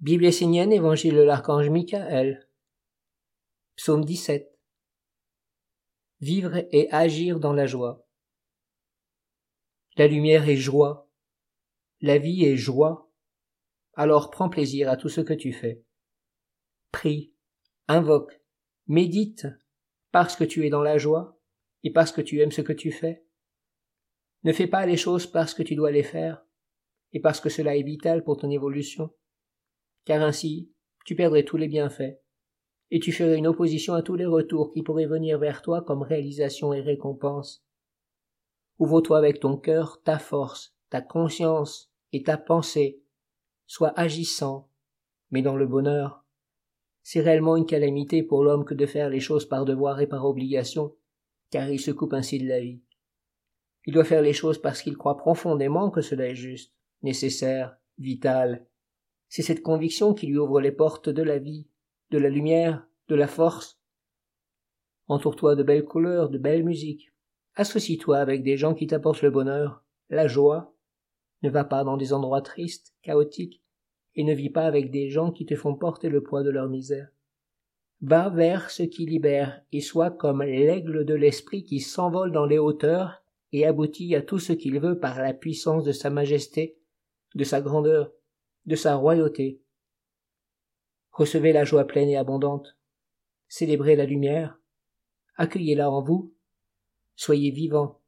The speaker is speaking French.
Bible essénienne, Évangile de l'archange Michael. Psaume 17. Vivre et agir dans la joie. La lumière est joie. La vie est joie. Alors prends plaisir à tout ce que tu fais. Prie, invoque, médite, parce que tu es dans la joie et parce que tu aimes ce que tu fais. Ne fais pas les choses parce que tu dois les faire et parce que cela est vital pour ton évolution car ainsi tu perdrais tous les bienfaits, et tu ferais une opposition à tous les retours qui pourraient venir vers toi comme réalisation et récompense. Ouvre-toi avec ton cœur, ta force, ta conscience et ta pensée. Sois agissant, mais dans le bonheur. C'est réellement une calamité pour l'homme que de faire les choses par devoir et par obligation, car il se coupe ainsi de la vie. Il doit faire les choses parce qu'il croit profondément que cela est juste, nécessaire, vital c'est cette conviction qui lui ouvre les portes de la vie, de la lumière, de la force. Entoure-toi de belles couleurs, de belles musiques. Associe-toi avec des gens qui t'apportent le bonheur, la joie. Ne va pas dans des endroits tristes, chaotiques, et ne vis pas avec des gens qui te font porter le poids de leur misère. Va vers ce qui libère, et sois comme l'aigle de l'esprit qui s'envole dans les hauteurs et aboutit à tout ce qu'il veut par la puissance de sa majesté, de sa grandeur, de sa royauté. Recevez la joie pleine et abondante. Célébrez la lumière. Accueillez-la en vous. Soyez vivants.